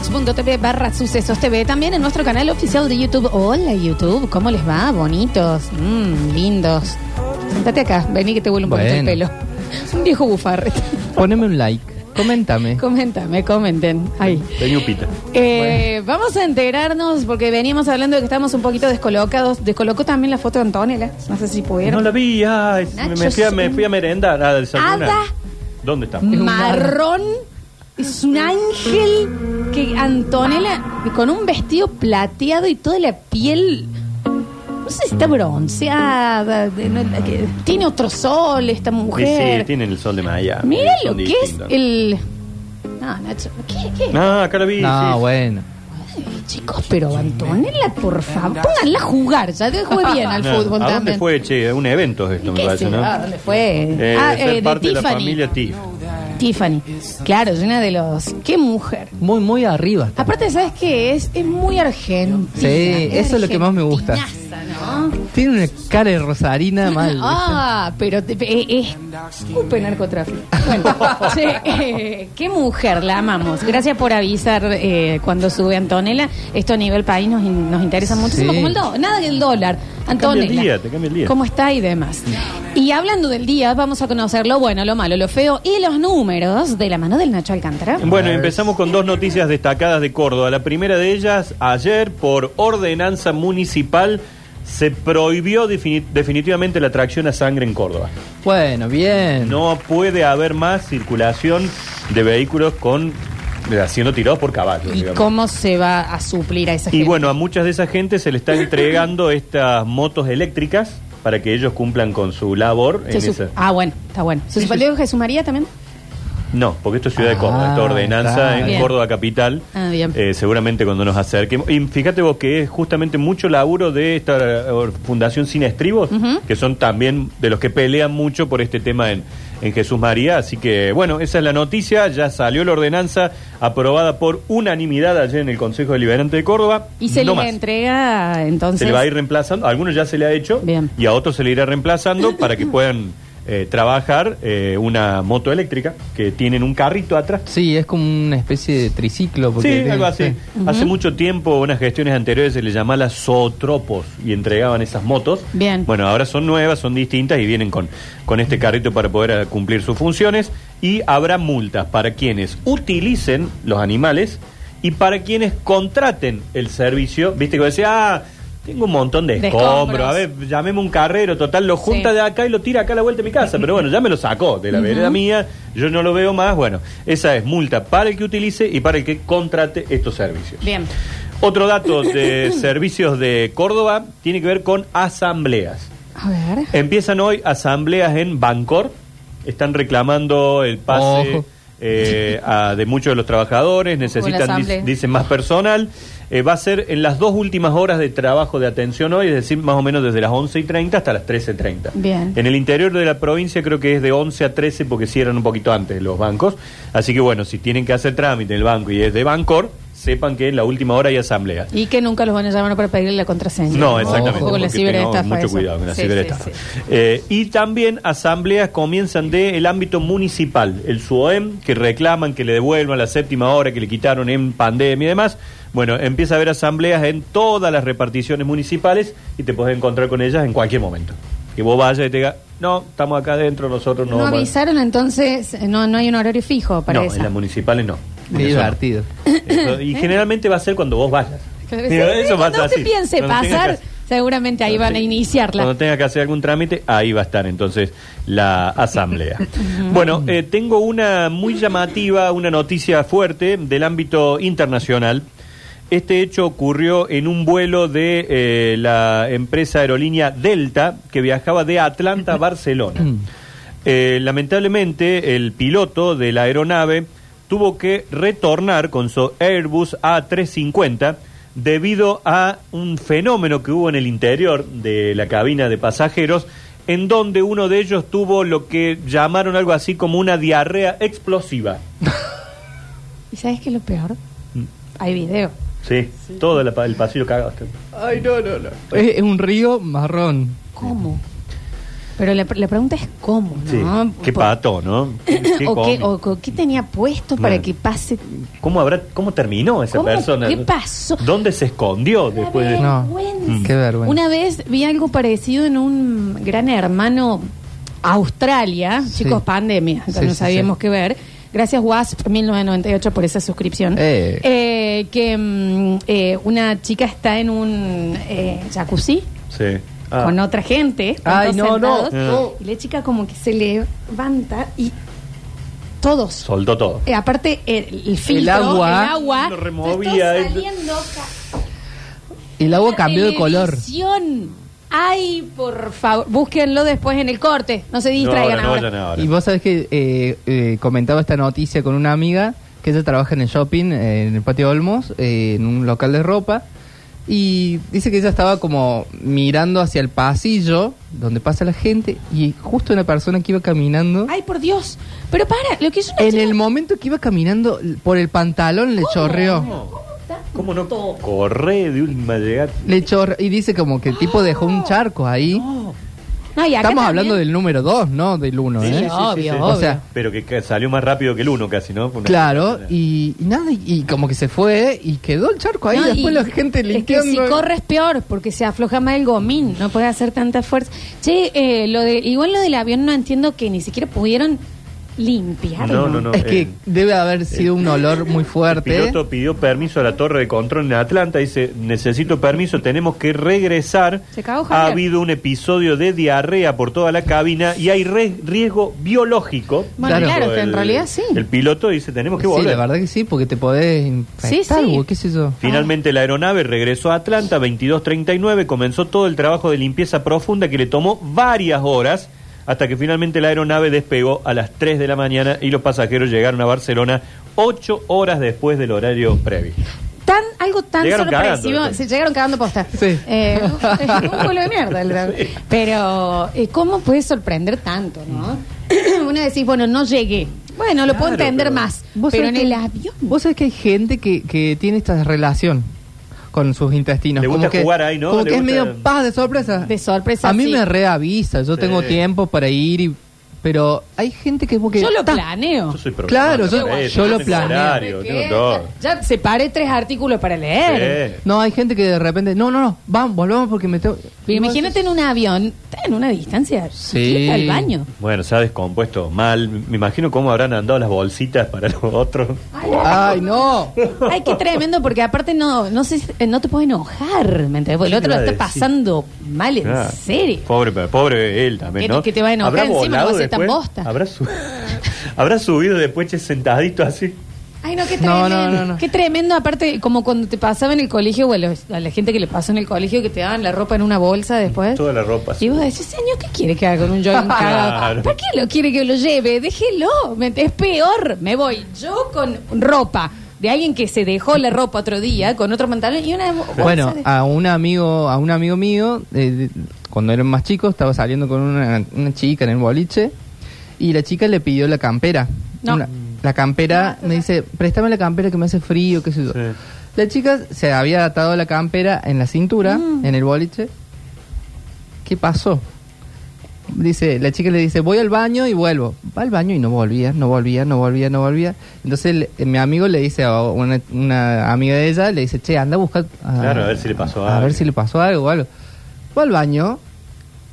twitch.tv barra sucesos TV, también en nuestro canal oficial de YouTube. Hola YouTube, ¿cómo les va? Bonitos, mm, lindos. Sentate acá, vení que te vuelvo un poquito el Bueno. pelo. Un viejo bufarre. Poneme un like, coméntame. Coméntame, comenten. Ahí. Tenía un pita. Eh, vamos a enterarnos, porque veníamos hablando de que estamos un poquito descolocados. Descolocó también la foto de Antonella. No sé si No pudieron. la vi, ay, me, Nacho, me fui a, me fui a merendar. a desayunar. Ada. ¿Dónde está? Marrón. Es un ángel que Antonella, con un vestido plateado y toda la piel. No sé si está bronceada. de- no- que tiene otro sol esta Sí, mujer. sí, tienen el sol de Miami. Mira lo que es el. No, Nacho. ¿Qué? ¿Qué? No, acá la vi. No, sí. bueno. Ay, chicos, pero Antonella, por favor, pónganla a jugar. Ya te juegue bien al No, fútbol ¿A dónde también. fue, che? Un evento esto, me ¿Qué parece, ¿no? dónde fue? Eh, ah, ser eh, de parte de la Tiffany. familia Tiff. Tiffany. Claro, llena de los. ¡Qué mujer! Muy, muy arriba. está. Aparte, ¿sabes qué es? Es muy argentina. Sí, eso es lo que más me gusta. Argentinaza, ¿no? Tiene una cara de rosarina mal. Ah, pero te- eh, es escupe narcotráfico. Bueno, che, eh, qué mujer, la amamos. Gracias por avisar eh, cuando sube Antonella. Esto a nivel país nos, in- nos interesa muchísimo, Sí. como el dólar. Nada que el dólar. cambia el día, te cambia el día. ¿Cómo está y demás? Y hablando del día, vamos a conocer lo bueno, lo malo, lo feo y los números de la mano del Nacho Alcántara. Bueno, empezamos con dos noticias destacadas de Córdoba. La primera de ellas, ayer, por ordenanza municipal, se prohibió defini- definitivamente la tracción a sangre en Córdoba. Bueno, bien. No puede haber más circulación de vehículos con siendo tirados por caballos. ¿Y digamos. cómo se va a suplir a esa Y gente? bueno, a muchas de esa gente se le está entregando estas motos eléctricas para que ellos cumplan con su labor Se en esa. Ah, bueno, está bueno. ¿Se Sí, suspendió Jesús María también? No, porque esto es Ciudad de Córdoba, Ah, esta ordenanza claro. en Bien. Córdoba capital. Ah, bien. Eh, seguramente cuando nos acerquemos. Y fíjate vos que es justamente mucho laburo de esta eh, Fundación Sin Estribos, que son también de los que pelean mucho por este tema en, en Jesús María. Así que, bueno, esa es la noticia. Ya salió la ordenanza aprobada por unanimidad ayer en el Consejo Deliberante de Córdoba. Y se No le más. entrega entonces. Se le va a ir reemplazando. A algunos ya se le ha hecho. Bien. Y a otros se le irá reemplazando para que puedan eh, trabajar eh, una moto eléctrica que tienen un carrito atrás. Sí, es como una especie de triciclo. Sí, porque- algo así. sí. Hace mucho tiempo, unas gestiones anteriores se les llamaba las zootropos y entregaban esas motos. Bien. Bueno, ahora son nuevas, son distintas y vienen con, con este carrito para poder eh, cumplir sus funciones. Y habrá multas para quienes utilicen los animales y para quienes contraten el servicio. Viste que decía, ah, tengo un montón de De escombros. escombros. A ver, llámeme un carrero, total, lo junta Sí. de acá y lo tira acá a la vuelta de mi casa. Pero bueno, ya me lo sacó de la vereda mía, yo no lo veo más. Bueno, esa es multa para el que utilice y para el que contrate estos servicios. Bien. Otro dato de servicios de Córdoba tiene que ver con asambleas. A ver. Empiezan hoy asambleas en Bancor. Están reclamando el pase Ojo. eh, a- de muchos de los trabajadores. Necesitan, asamblea. dicen, más personal. Eh, va a ser en las dos últimas horas de trabajo de atención hoy, es decir, más o menos desde las 11 y 30 hasta las 13.30. Bien. En el interior de la provincia creo que es de 11 a 13 porque cierran un poquito antes los bancos. Así que bueno, si tienen que hacer trámite en el banco y es de Bancor, sepan que en la última hora hay asamblea. Y que nunca los van a llamar para pedirle la contraseña. No, exactamente. Ojo con la ciberestafa. mucho eso. cuidado con la Sí, ciberestafa. sí, sí. Eh, y también asambleas comienzan del ámbito municipal. El SUOEM, que reclaman que le devuelvan la séptima hora que le quitaron en pandemia y demás. Bueno, empieza a haber asambleas en todas las reparticiones municipales y te puedes encontrar con ellas en cualquier momento. Que vos vayas y te digas, no, estamos acá adentro, nosotros no No vamos a-". avisaron entonces, no, no hay un horario fijo para No, eso. en las municipales no. Qué no. divertido. Eso- y generalmente va a ser cuando vos vayas. Eso usted así. piense Cuando pasar, que- seguramente ahí Cuando van a iniciarla. Cuando tenga que hacer algún trámite, ahí va a estar entonces la asamblea. bueno, eh, tengo una muy llamativa, una noticia fuerte del ámbito internacional. Este hecho ocurrió en un vuelo de eh, la empresa aerolínea Delta que viajaba de Atlanta a Barcelona. Eh, lamentablemente, el piloto de la aeronave tuvo que retornar con su Airbus A350 debido a un fenómeno que hubo en el interior de la cabina de pasajeros, en donde uno de ellos tuvo lo que llamaron algo así como una diarrea explosiva. ¿Y sabes qué es lo peor? Mm. Hay video. Sí, todo el pasillo cagado. Ay, no, no, no. Es, es un río marrón. ¿Cómo? Pero la, la pregunta es cómo, Sí. ¿no? Qué Por- pato, ¿no? Qué o, qué, o qué tenía puesto para Bueno. que pase ¿Cómo, habrá, ¿Cómo terminó esa ¿Cómo? persona? ¿Qué pasó? ¿Dónde se escondió Una después de.? No. vergüenza. Qué vergüenza. Una vez vi algo parecido en un gran hermano Australia, Sí. chicos, pandemia, Sí, no sí, sabíamos sí. qué ver. Gracias WASP 1998 por esa suscripción. Eh. Eh, que mm, eh, una chica está en un eh, jacuzzi Sí. Ah. con otra gente. están Ay, todos no, no. sentados, Ah. Y la chica como que se levanta y todos. Soltó todo. Eh, aparte, el, el filtro, agua. el agua, Lo removía. está saliendo ca- El agua cambió de color. televisión. Ay, por favor, búsquenlo después en el corte. No se distraigan no, ahora. Y vos sabés que eh, eh, comentaba esta noticia con una amiga que ella trabaja en el shopping, eh, en el patio Olmos, eh, en un local de ropa. Y dice que ella estaba como mirando hacia el pasillo donde pasa la gente y justo una persona que iba caminando. Ay, por Dios. Pero para, lo que yo no En el momento que iba caminando por el pantalón le chorreó. ¿Cómo no corre de última llegada? Le chorreó y dice como que el tipo dejó un charco ahí. No, y acá Estamos también- hablando del número 2, no del 1, Sí, ¿eh? sí, sí, obvio, obvio. O sea, Pero que, que salió más rápido que el uno casi, ¿no? Una- Claro, y, y nada, y, y como que se fue y quedó el charco ahí. No, después y la gente Es que limpiando. si corres peor, porque se afloja más el gomín, no puede hacer tanta fuerza. Che, eh, lo de, igual lo del avión no entiendo que ni siquiera pudieron limpiar. No, no, no. es que eh, debe haber sido un olor muy El fuerte. piloto pidió permiso a la torre de control en Atlanta. Dice, necesito permiso, tenemos que regresar. Se cagó ha habido un episodio de diarrea por toda la cabina y hay re- riesgo biológico. Bueno, Claro. en El- realidad sí. El piloto dice, tenemos que Sí, volver. la verdad que sí, porque te podés infectar, Sí, sí. qué sé yo. Finalmente la aeronave regresó a Atlanta 22.39, comenzó todo el trabajo de limpieza profunda que le tomó varias horas hasta que finalmente la aeronave despegó a las 3 de la mañana y los pasajeros llegaron a Barcelona 8 horas después del horario previo. Tan, algo tan Llegaron sorpresivo. cagando, se llegaron cagando posta. Sí. Eh, un culo de mierda. el. Pero, eh, ¿cómo puede sorprender tanto, no? Uno decís, bueno, no llegué. Bueno, lo puedo entender pero- más. ¿Vos Pero en sabés el que- avión. Vos sabés que hay gente que, que tiene esta relación con sus intestinos. Le gusta como que, jugar ahí, ¿no? Como que es gusta- medio paz de sorpresa. De sorpresa, A mí sí. me reavisa, yo Sí. tengo tiempo para ir y... Pero hay gente que es como que... Yo lo ta, planeo. Yo soy Claro, yo- programador, yo lo planeo. horario, tengo todo. Ya, ya separé tres artículos para leer. Sí. No, hay gente que de repente... No, no, no, vamos, volvamos porque me tengo... Pero imagínate en un avión, está en una distancia. Sí. al baño. Bueno, se ha descompuesto mal. Me imagino cómo habrán andado las bolsitas para los otros. ¡Ay, no! Ay, qué tremendo, porque aparte no, no sé, no te puedes enojar, ¿me entiendes? Porque el ¿Qué otro lo está pasando mal, en Ah, serio. Pobre, pobre él también, Que- ¿no? que te va a enojar ¿Habrá encima, no va a ser tan bosta. ¿Habrá, su- ¿Habrá subido después sentadito así? Ay, no, qué tremendo. no, no, no. Qué tremendo, aparte, como cuando te pasaba en el colegio, o a, los- a la gente que le pasó en el colegio, que te daban la ropa en una bolsa después. Toda la ropa. Y vos decís, señor, ¿qué quiere que haga con un jogging cagado? Claro. ¿Para qué lo quiere que lo lleve? Déjelo. ¿me ent- Es peor. Me voy yo con ropa de alguien que se dejó la ropa otro día, con otro pantalón y una bolsa Bueno, de- a un amigo, a un amigo mío, eh, de- cuando eran más chicos, estaba saliendo con una, una chica en el boliche y la chica le pidió la campera. No. Una- la campera, me dice, préstame la campera que me hace frío, qué sé yo. Sí. La chica se había atado la campera en la cintura, Mm. en el boliche. ¿Qué pasó? Dice, la chica le dice, voy al baño y vuelvo. Va al baño y no volvía, no volvía, no volvía, no volvía. Entonces le- mi amigo le dice a una, una amiga de ella, le dice, che, anda a buscar... Claro, a ver si le pasó A algo. ver si le pasó algo o algo. Va al baño,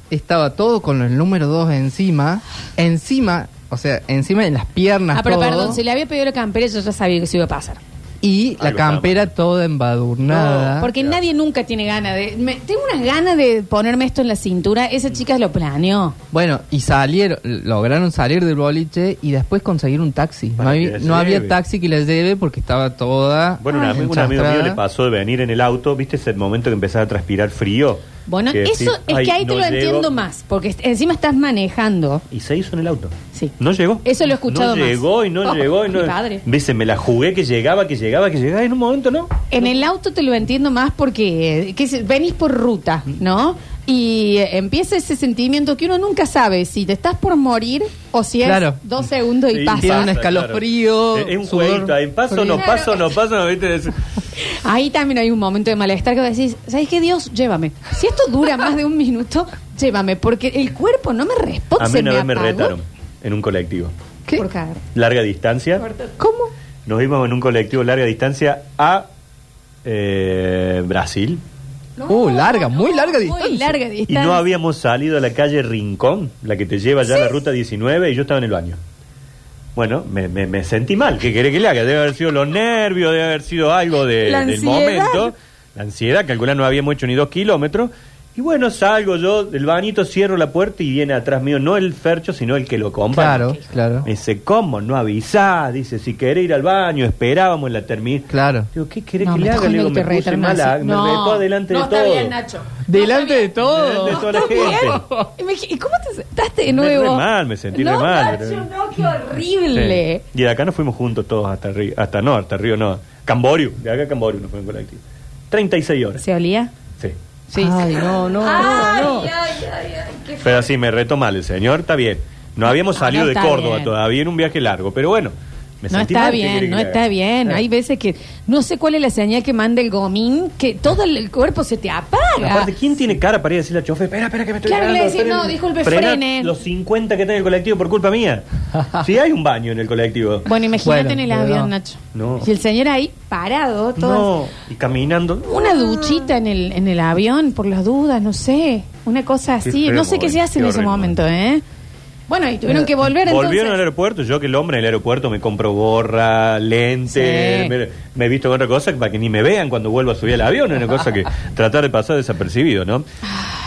estaba todo con el número 2 encima, encima, o sea, encima de las piernas. Ah, pero todo, perdón, si le había pedido la campera, yo ya sabía que eso iba a pasar. Y la Algo campera toda embadurnada. Porque ya. nadie nunca tiene ganas de. me- tengo unas ganas de ponerme esto en la cintura. Esa chica lo planeó. Bueno, y salieron, lograron salir del boliche y después conseguir un taxi. No, Para había, la no había lleve. taxi que la lleve porque estaba toda. Bueno, un, amigo, un amigo mío enchastrada. le pasó de venir en el auto, ¿viste ese momento que empezaba a transpirar frío? Bueno, eso decís, es "Ay, que ahí no te lo llego". entiendo más. Porque encima estás manejando. Y se hizo en el auto. Sí. No llegó. Eso lo he escuchado No más. llegó y no Oh, llegó y no. mi padre. Viste, me la jugué que llegaba, que llegaba, que llegaba y en un momento no. En el auto te lo entiendo más porque eh, que se- venís por ruta, ¿no? Y empieza ese sentimiento que uno nunca sabe si te estás por morir o si es Claro. dos segundos y Sí, pasa. Tiene un escalofrío. Es, un sudor jueguito, ahí paso, no frío. paso, no paso, no, ¿viste? Es- Ahí también hay un momento de malestar que vos decís, ¿sabes qué Dios? Llévame. Si esto dura más de un minuto, llévame, porque el cuerpo no me responde. A mí se una me vez me apagó retaron en un colectivo. ¿Qué? Por cagar. Larga distancia. ¿Cómo? Nos íbamos en un colectivo larga distancia a eh, Brasil. Uh, larga, muy larga Muy distancia. larga Y distancia. no habíamos salido a la calle Rincón, la que te lleva ya a la ruta 19, y yo estaba en el baño. Bueno, me, me- me sentí mal. ¿Qué querés que le haga? Debe haber sido los nervios, debe haber sido algo de- La del momento. La ansiedad, calcular no habíamos hecho ni dos kilómetros. Y bueno, salgo yo del bañito, cierro la puerta y viene atrás mío, no el fercho, sino el que lo compra. Claro, claro. Me dice, ¿cómo? No avisá. Dice, si querés ir al baño, esperábamos en la terminal. Claro. Digo, ¿qué querés No, que me le haga? Le digo, me puse mala, me No, delante no de está todo. bien, Nacho. Delante de todo. Delante de toda la gente. ¿Y cómo te sentaste de Me nuevo? re mal, me sentí re mal. Nacho, no, qué horrible. Sí. Y de acá nos fuimos juntos todos hasta Río, hasta no, hasta Río no, Camboriú, de acá a Camboriú nos fuimos en colectivo. 36 horas. ¿Se olía? Sí. Sí. Ay, no, no, Ay, no, no. ay, ay, ay, qué Pero así me retó mal el señor, está bien. No habíamos No, salido no de Córdoba bien. todavía en un viaje largo, pero bueno, me No sentí está mal, ¿qué quiere bien, no está haga? bien. Eh. Hay veces que no sé cuál es la señal que manda el gomín, que todo el cuerpo se te apaga. Aparte, ¿quién tiene cara para ir a decirle al chofer, espera, espera, que me estoy Claro, le decís, frena"? no, disculpe, Frena frene. los 50 que está en el colectivo por culpa mía. Si hay un baño en el colectivo. Bueno, imagínate Bueno, en el avión, no. Nacho. No. Y el señor ahí parado, todo. No, y caminando. Una duchita en el, en el avión, por las dudas, no sé. Una cosa así. no sé qué se hace en ese momento, ¿eh? Bueno, y tuvieron que volver Volvieron al entonces. aeropuerto, yo que el hombre en el aeropuerto me compro gorra, lente, Sí. me, me he visto con otra cosa para que ni me vean cuando vuelvo a subir al avión, es una cosa que tratar de pasar desapercibido, ¿no?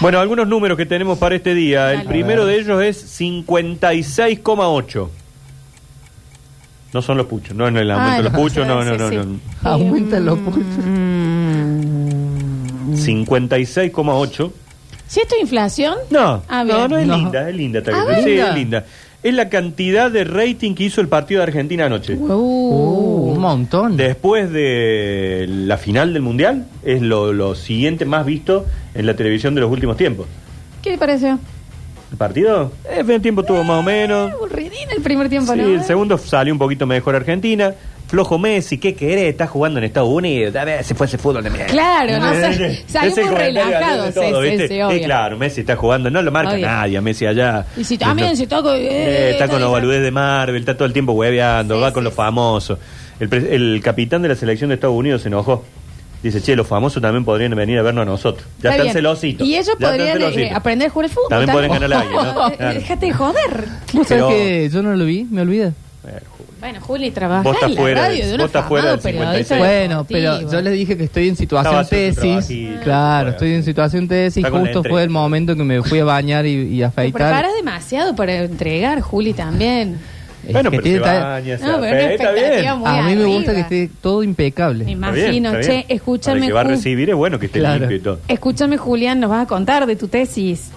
Bueno, algunos números que tenemos para este día. El Dale. primero de ellos es 56,8. No son los puchos, no en el aumento Ah, de los no, puchos, no, no, no, no. Aumentan los puntos. Mm. 56,8. ¿Si esto es inflación? No, Ah, bien. no, no es No. linda, es linda. esta Ah, que- sí, ¿linda? es linda. Es la cantidad de rating que hizo el partido de Argentina anoche. Uh, Uh. un montón. Después de la final del Mundial, es lo, lo siguiente más visto en la televisión de los últimos tiempos. ¿Qué le pareció? ¿El partido? Eh, El primer tiempo tuvo más o menos. Aburridín el primer tiempo, Sí, ¿no? el segundo salió un poquito mejor Argentina. Flojo Messi, ¿qué querés? Está jugando en Estados Unidos. A ver, se fue ese fútbol de mierda. Claro, no Eh, sé. eh, Salió ese muy comentario relajado, de todo, sí, sí, ¿viste? sí, obvio. Y claro, Messi está jugando, no lo marca Obvio. nadie, a Messi allá. Y si también se toca... Eh, está con los baludez de Marvel, está todo el tiempo hueveando, Sí, va sí, con los sí. famosos. El, pre- el capitán de la selección de Estados Unidos se enojó. Dice, che, los famosos también podrían venir a vernos a nosotros. Ya Está están bien. celositos. Y ellos ya están podrían eh, celositos. aprender a jugar al fútbol. También pueden ganar a alguien, ¿no? Eh, Claro. Déjate de joder. ¿Vos sabés Pero- que yo no lo vi? ¿Me olvida? Bueno, Juli trabaja Vos en la fuera radio de un vos fuera del periodista 56. Bueno, pero yo les dije que estoy en situación Estaba haciendo su tesis. trabajito, Claro, estoy en situación tesis. Está con la Justo entrega. fue el momento que me fui a bañar y, y a Te afeitar. preparas demasiado para entregar, Juli, también. Es Bueno, que pero se tiene tal- baña, se No, pero una afeita, está expectativa bien. muy A mí me gusta que arriba. esté todo impecable. Me Está bien, imagino. está che, bien. escúchame, Para el que va a Ju- recibir es bueno que esté Claro. limpio y todo. Escúchame, Julián, nos vas a contar de tu tesis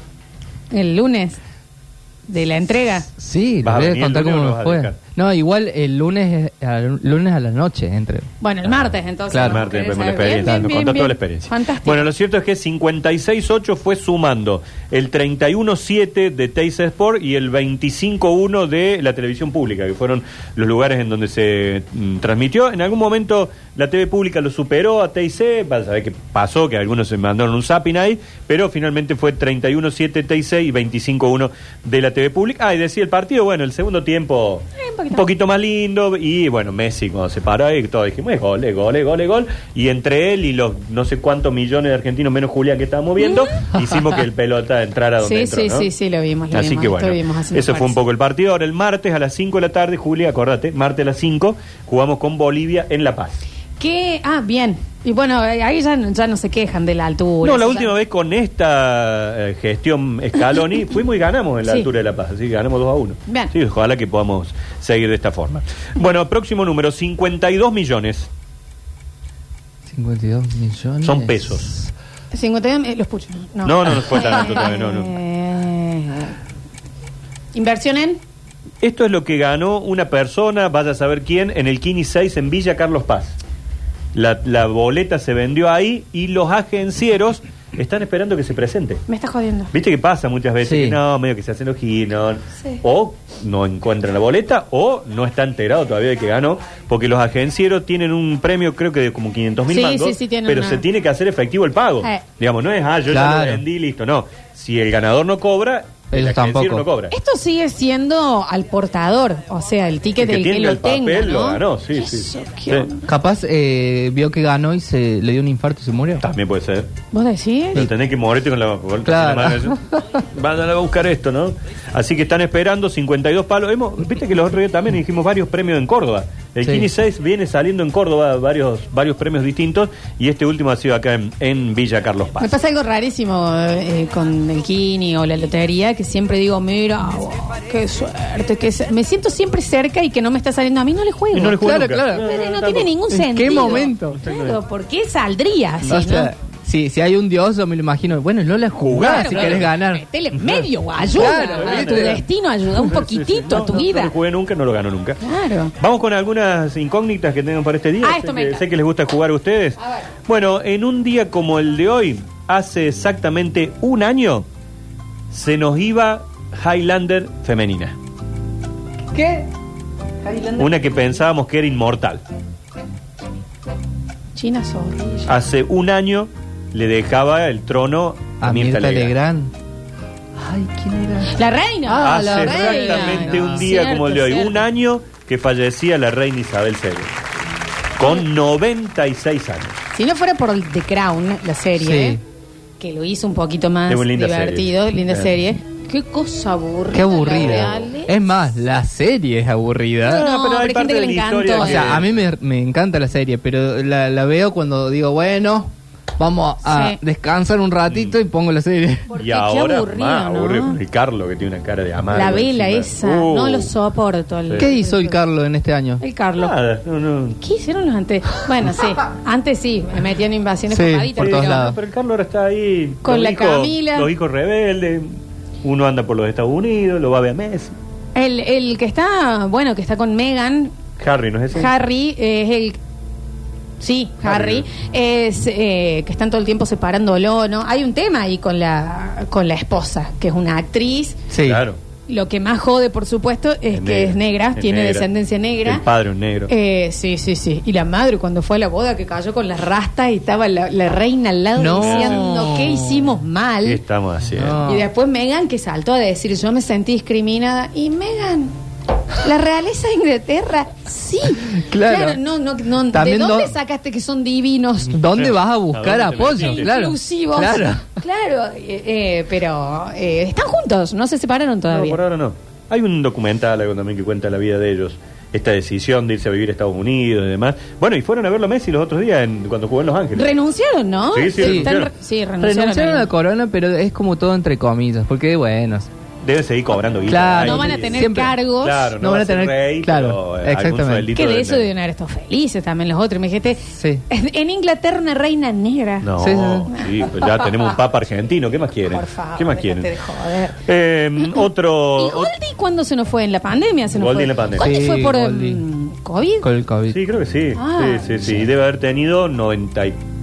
el lunes, de la entrega. Sí, les ¿Vas a voy a venir el contar lunes cómo lo me vas a fue. dejar? No, igual el lunes, al lunes a la noche entre. Bueno, el martes, entonces. Claro. ¿no? Martes, vemos la. Bien, experiencia. bien, nos bien, contó bien. toda la experiencia. Fantástico. Bueno, lo cierto es que 56.8 fue sumando el 31.7 de Teis Sport y el 25.1 de la televisión pública, que fueron los lugares en donde se mm, transmitió. En algún momento la TV pública lo superó a TIC, vas a ver qué pasó, que algunos se mandaron un zapping ahí, pero finalmente fue 31.7 TIC y 25.1 de la TV pública. Ah, y decía el partido, bueno, el segundo tiempo Eh, un poquito un poquito más lindo y bueno, Messi cuando se paró ahí, todos dijimos, es gol, es gol, es gol, es gol. Y entre él y los no sé cuántos millones de argentinos, menos Julián que estábamos viendo, hicimos que el pelota entrara donde Sí, entró, sí, ¿no? sí, sí, lo vimos, lo Así vimos, que bueno, eso fue un poco el partido. Ahora el martes a las 5 de la tarde, Julia, acordate, martes a las 5, jugamos con Bolivia en La Paz. ¿Qué? Ah, bien. Y bueno, ahí ya, no- ya no se quejan de la altura. No, la última ya- vez con esta eh, gestión Scaloni fuimos y ganamos en la Sí. altura de La Paz, así que ganamos 2 a 1. Bien. Sí, ojalá que podamos seguir de esta forma. Bueno, próximo número, 52 millones. 52 millones. Son pesos. 52, eh, los puchos. No, No, no, no fue tan alto todavía, no, no. Eh, ¿Inversión en? Esto es lo que ganó una persona, vaya a saber quién, en el Kini 6 en Villa Carlos Paz. La, la boleta se vendió ahí y los agencieros están esperando que se presente. Me está jodiendo. ¿Viste que pasa muchas veces? Sí. Que no, medio que se hacen los giros. Sí. O no encuentran la boleta o no está enterado todavía de que ganó. Porque los agencieros tienen un premio, creo que de como 500 mil Sí, mangos. sí, sí, tienen pero una- se tiene que hacer efectivo el pago. Eh. Digamos, no es, ah, yo ya lo vendí, listo. No. Si el ganador no cobra, Ellos agenciero tampoco. no cobra. Esto sigue siendo al portador, o sea, el ticket El que del que tiene lo el papel tenga, ¿no? lo ganó, sí, sí. Capaz eh, vio que ganó y se le dio un infarto y se murió. También puede ser. ¿Vos decís? Pero tenés que morirte con la, con Claro. la mano. Van a buscar esto, ¿no? Así que están esperando 52 palos. Hemos, Viste que los otros días también dijimos varios premios en Córdoba. El Sí. Kini 6 viene saliendo en Córdoba varios, varios premios distintos y este último ha sido acá en, en Villa Carlos Me Paz. pasa algo rarísimo eh, con el Kini o la lotería, que siempre digo, mira, wow, qué suerte, que me siento siempre cerca y que no me está saliendo. A mí no le juego. Y no le juego Claro, nunca. claro. No tampoco. tiene ningún ¿En qué sentido. momento? Claro, ¿por qué saldría así, o sea, no? si, hay un dios, yo me lo imagino. Bueno, Lola, jugá Claro, si claro. querés ganar. Metele medio, o ayuda Claro, a tu destino, ayuda un poquitito No, a tu no, vida. No lo jugué nunca, no lo ganó nunca. Claro. Vamos con algunas incógnitas que tengan para este día. Ah, sé, esto me que, sé que les gusta jugar a ustedes. A ver. Bueno, en un día como el de hoy, hace exactamente un año, se nos iba Highlander femenina. ¿Qué? Una que pensábamos que era inmortal. China Zorrilla. Hace un año le dejaba el trono a, A Mirta, Mirta Legrand. Legrand. Ay, ¿quién era? La reina. Ah, Hace la reina. exactamente un día cierto, como el de hoy, cierto. un año que fallecía la reina Isabel II. Con 96 años. Si no fuera por The Crown, la serie, Sí. que lo hizo un poquito más linda divertido, serie. linda serie. Qué cosa aburrida. Qué aburrida. Es más, la serie es aburrida. No, No, pero pero hay parte gente que de le encantó. O sea, a mí me, me encanta la serie, pero la, la veo cuando digo, bueno, vamos a Sí. descansar un ratito y pongo la serie. Porque y ahora aburrido, más ¿no? aburrido. El Carlos que tiene una cara de amar. La vela esa, no lo soporto. el- ¿Qué hizo el Carlos en este año? El Carlos. Nada, no, no. ¿Qué hicieron los antes? Bueno, sí, antes sí, me metían invasiones Sí, formaditas, por todos pero- lados. Pero el Carlos ahora está ahí. Con los la hijos- Camila. Los hijos rebeldes. Uno anda por los Estados Unidos, lo va a ver a Messi. El, el que está, bueno, que está con Megan, Harry, ¿no es ese? Harry, eh, es el... Sí, Harry, Harry. es eh, que están todo el tiempo separándolo, ¿no? Hay un tema ahí con la, con la esposa, que es una actriz. Sí. Claro. Lo que más jode, por supuesto, es, que es negra, es tiene negra. descendencia negra. El padre un negro. Eh, sí, sí, sí. Y la madre cuando fue a la boda que cayó con las rastas y estaba la, la reina al lado No. diciendo que hicimos mal. ¿Qué estamos haciendo? No. Y después Megan que saltó a decir yo me sentí discriminada. Y Megan, la realeza de Inglaterra, sí. Claro. no, no, no. ¿De También dónde do- sacaste que son divinos? ¿Dónde vas a ¿A buscar dónde te apoyo? metiste? Claro. Inclusivos. Claro. Claro, eh, eh, pero eh, están juntos, no se separaron No, todavía. por ahora no. Hay un documental algo también que cuenta la vida de ellos. Esta decisión de irse a vivir a Estados Unidos y demás. Bueno, y fueron a verlo a Messi los otros días en- cuando jugó en Los Ángeles. Renunciaron, ¿no? Sí, sí, Están renunciaron. re- sí, renunciaron. Renunciaron a la corona, pero es como todo entre comillas, porque bueno. Deben seguir cobrando guita. Claro. No van a tener Siempre- cargos. Claro, no, No van a tener- rey, claro, pero, eh, exactamente. Que de eso deben haber estado felices también los otros. Me dijiste, Sí. en Inglaterra una reina negra. No, Sí, sí, sí, pues ya tenemos un papa argentino. ¿Qué más quieren? Por favor, ¿Qué más quieren? de joder. Eh, otro. ¿Y Goldie cuándo se nos fue? ¿En la pandemia se nos Goldie fue? en la pandemia. ¿Goldie Sí, fue por Goldie. em, COVID? Con el COVID. Sí, creo que sí. Ah, sí, sí, sí. sí. Debe haber tenido 94.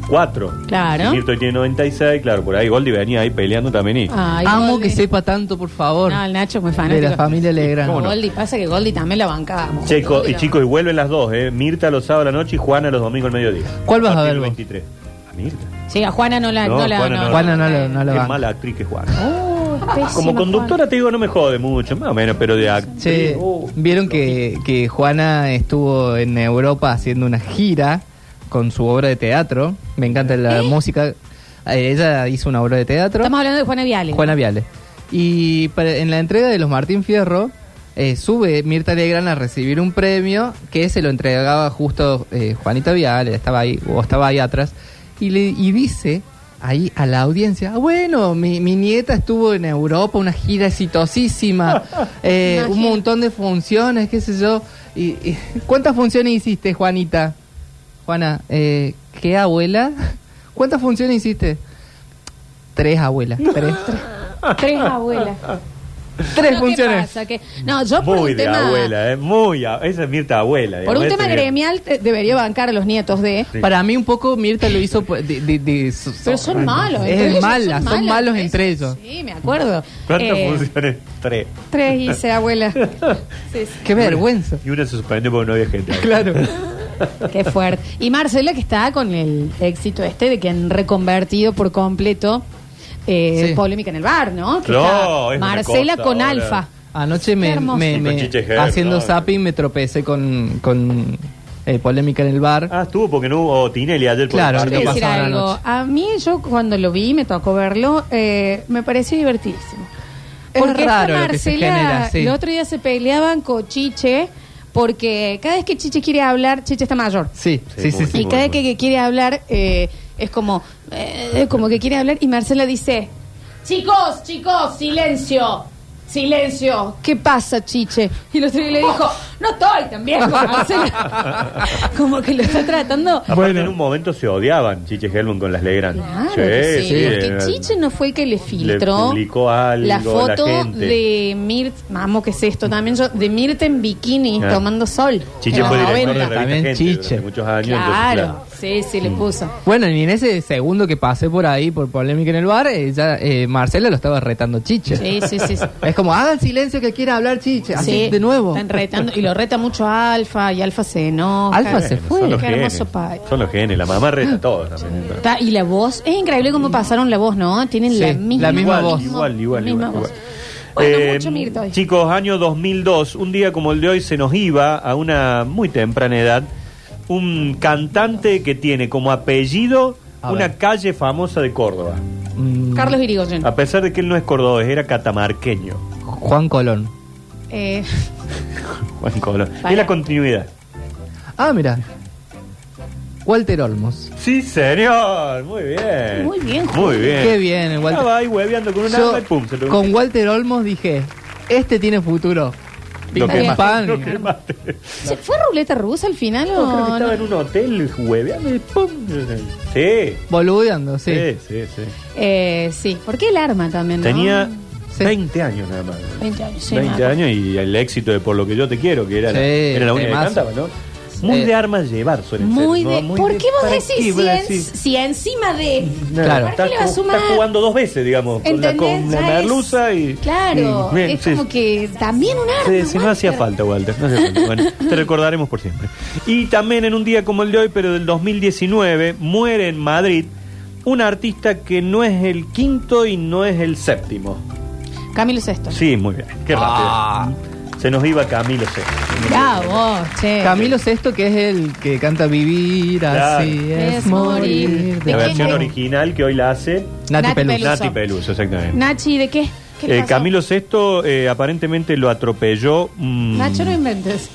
Claro. Y Mirto tiene 96. Claro, por ahí Goldie venía ahí peleando también. Y... Ay, Amo Goldie. que sepa tanto, por favor. No, el Nacho es muy de fanático. la familia Legrand. ¿Cómo no? Goldie, pasa que Goldie también la bancábamos. Checo, y chicos, y vuelven las dos, ¿eh? Mirta los sábados a la noche y Juana los domingos al mediodía. ¿Cuál vas a partir ver? 23. A Mirta. Sí, a Juana no la. No, No, la Juana no. Juana no la- no la mala actriz que Juana. Oh, Como conductora Juana. te digo, no me jode mucho, más o menos, pero de actriz. Sí, vieron que, que Juana estuvo en Europa haciendo una gira con su obra de teatro. Me encanta la ¿Eh? música. Eh, ella hizo una obra de teatro. Estamos hablando de Juana Viale. Juana Viale. Y para- en la entrega de los Martín Fierro, eh, sube Mirta Legrand a recibir un premio que se lo entregaba justo eh, Juanita Viale, estaba ahí, o estaba ahí atrás, y, le, y dice ahí a la audiencia, "Ah, bueno, mi, mi nieta estuvo en Europa, una gira exitosísima, eh, un montón de funciones, qué sé yo. Y, y- ¿Cuántas funciones hiciste, Juanita? Juana, eh, ¿qué abuela? ¿Cuántas funciones hiciste? Tres abuelas, tres. Tres abuelas. Tres No, ¿qué funciones. pasa? Que- no, yo por Muy un de tema. abuela, ¿eh? Muy. a- Esa es Mirta abuela. Por un tema gremial te- debería bancar a los nietos de. Sí. Para mí un poco Mirta lo hizo por- de, de- de- so- Pero so- son malos. Es ellos, mala, son malos entre ellos. Sí, me acuerdo. ¿Cuántas Eh, funciones? Tres. Tres hice, abuela. Sí, sí. Qué vergüenza. Y una se suspendió porque no había gente. Claro. Qué fuerte. Y Marcela que está con el éxito este de que han reconvertido por completo eh, Sí. polémica en el bar, ¿no? Que Claro, está es una Marcela cosa con ahora. Alfa. Anoche me, hermoso. con me- Chiche Herb, haciendo ¿no? zapping me tropecé con, con eh, polémica en el bar. Ah, estuvo porque no hubo Tinelli ayer por Claro, el Yo ¿qué te voy a partido. decir pasó algo. anoche? A mí, yo cuando lo vi, me tocó verlo, eh, me pareció divertidísimo. Es Porque raro esta lo que se genera, sí. el otro día se peleaban con Chiche, porque cada vez que Chiche quiere hablar, Chiche está mayor. Sí, Sí, sí, sí. muy sí. Y cada vez que, que quiere hablar, eh, es como, eh, como que quiere hablar, y Marcela dice, chicos, chicos, silencio. Silencio, ¿qué pasa, Chiche? Y el otro día le dijo, no estoy también con Marcela. Como que lo está tratando Bueno. en un momento se odiaban Chiche Helmut con las Legrand. Claro que sí, porque era- Chiche no fue el que le filtró publicó algo, la la foto gente. de Mirt, vamos, ¿qué es esto? También yo, de Mirta en bikini Ah. tomando sol. Chiche fue director de 90. la revista También Gente Chiche. muchos años. entonces, Claro, sí, sí, le puso. Bueno, y en ese segundo que pasé por ahí, por polémica en el bar, eh, ya, eh, Marcela lo estaba retando Chiche. Sí, sí, sí. sí. Es como, hagan silencio que quiere hablar Chiche. Así, Sí, de nuevo. Están retando, y lo reta mucho a Alfa, y Alfa se enoja. Alfa se fue. Son los Qué genes. hermoso pai. Son los genes. La mamá reta a todos también. Ta- Y la voz, es increíble cómo pasaron la voz, ¿no? Tienen Sí, la misma, la misma voz. Igual, igual, la misma igual, voz. igual. Bueno, Eh, mucho Mirta hoy. Chicos, año 2002, un día como el de hoy se nos iba a una muy temprana edad un cantante que tiene como apellido A una ver. calle famosa de Córdoba. Mm, Carlos Irigoyen. A pesar de que él no es cordobés, era catamarqueño. Juan Colón. Eh, Juan Colón. Para. Es la continuidad. Ah, mira. Walter Olmos. Sí, señor. Muy bien. Muy bien, Muy Julio. bien. Qué bien, el Walter. Estaba ahí hueveando con un Yo, arma y pum, se lo con Walter Olmos dije, este tiene futuro. Lo que más- pam. lo que más te- ¿se ¿Fue ruleta rusa al final No, o creo que no? estaba en un hotel hueveando y pum. Sí. Boludeando, sí. Sí, sí, sí. Eh, sí, porque el arma también, ¿no? Sí. 20 años nada más. 20 años, sí, 20 me acuerdo. años y el éxito de Por lo que yo te quiero, que era, la, era la única que cantaba, ¿no? Muy de armas llevar suelen Muy ser, de. ¿no? Muy ¿Por de- qué vos ¿para decís si, en- si encima de. Claro. Estás, qué le sumar? jugando dos veces, digamos, con la, ¿Entendés? con la es- merluza y. Claro, y- bien, es sí. como que también un arma. Sí, sí, no Walter. hacía falta, Walter. No hacía falta. Bueno, te recordaremos por siempre. Y también en un día como el de hoy, pero del 2019, muere en Madrid un artista que no es el quinto y no es el séptimo. Camilo Sesto. Sí, muy bien. Qué rápido. Ah. Se nos iba Camilo Sesto. Vos, che. Camilo Sesto, que es el que canta Vivir así es, Es morir. morir. La ¿De versión qué? original que hoy la hace Nati Nati Peluso. Peluso. Nati Peluso, exactamente. Nachi, ¿de qué? ¿Qué le Eh, pasó? Camilo VI eh, aparentemente lo atropelló mm, Nacho, no inventes.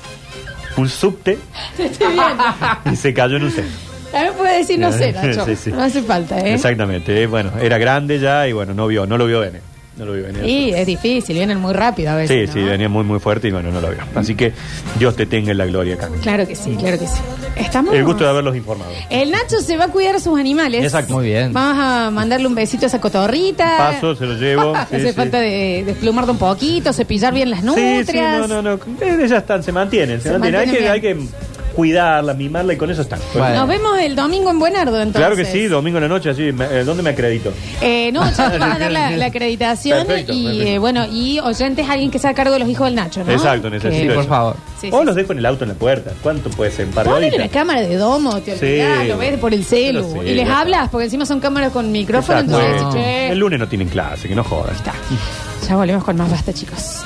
un subte Te estoy viendo. y se cayó en un seno. También puede decir no sé, Nacho. Sí, sí. No hace falta, ¿eh? Exactamente. eh, bueno, era grande ya y bueno, no vio, no lo vio venir. No lo vio venir. Y es difícil, vienen muy rápido a Sí, veces. sí, ¿no? venía muy, muy fuerte y bueno, no lo vio. Así que Dios te tenga en la gloria, Camilo. Claro que sí, claro que sí. Estamos. El gusto de haberlos informado. El Nacho se va a cuidar a sus animales. Exacto. Muy bien. Vamos a mandarle un besito a esa cotorrita. Paso, se lo llevo. sí, Hace sí. falta de desplumarlo un poquito, cepillar bien las Sí, nutrias. sí, no, no, no. Eh, Ellas están, se mantienen, se, Se mantienen. Hay que, mantienen hay que cuidarla, mimarla y con eso están. Bueno. Nos vemos el domingo en Buenardo, entonces. Claro que sí, domingo en la noche, así. me- eh, ¿Dónde me acredito? Eh, no, ya te van a dar la, la acreditación Perfecto, y perfecto. eh, bueno, y oyentes, alguien que sea a cargo de los hijos del Nacho, ¿no? Exacto, necesito Sí, por eso. favor. Sí, o sí, los sí. dejo en el auto en la puerta. ¿Cuánto puede ser? Un par de Ponle una cámara de domo, te Sí. olvidás, lo ves por el celu. Y les hablas, porque encima son cámaras con micrófono, Exacto. entonces, No. che, El lunes no tienen clase, que no jodan. está. Ya volvemos con más basta, chicos.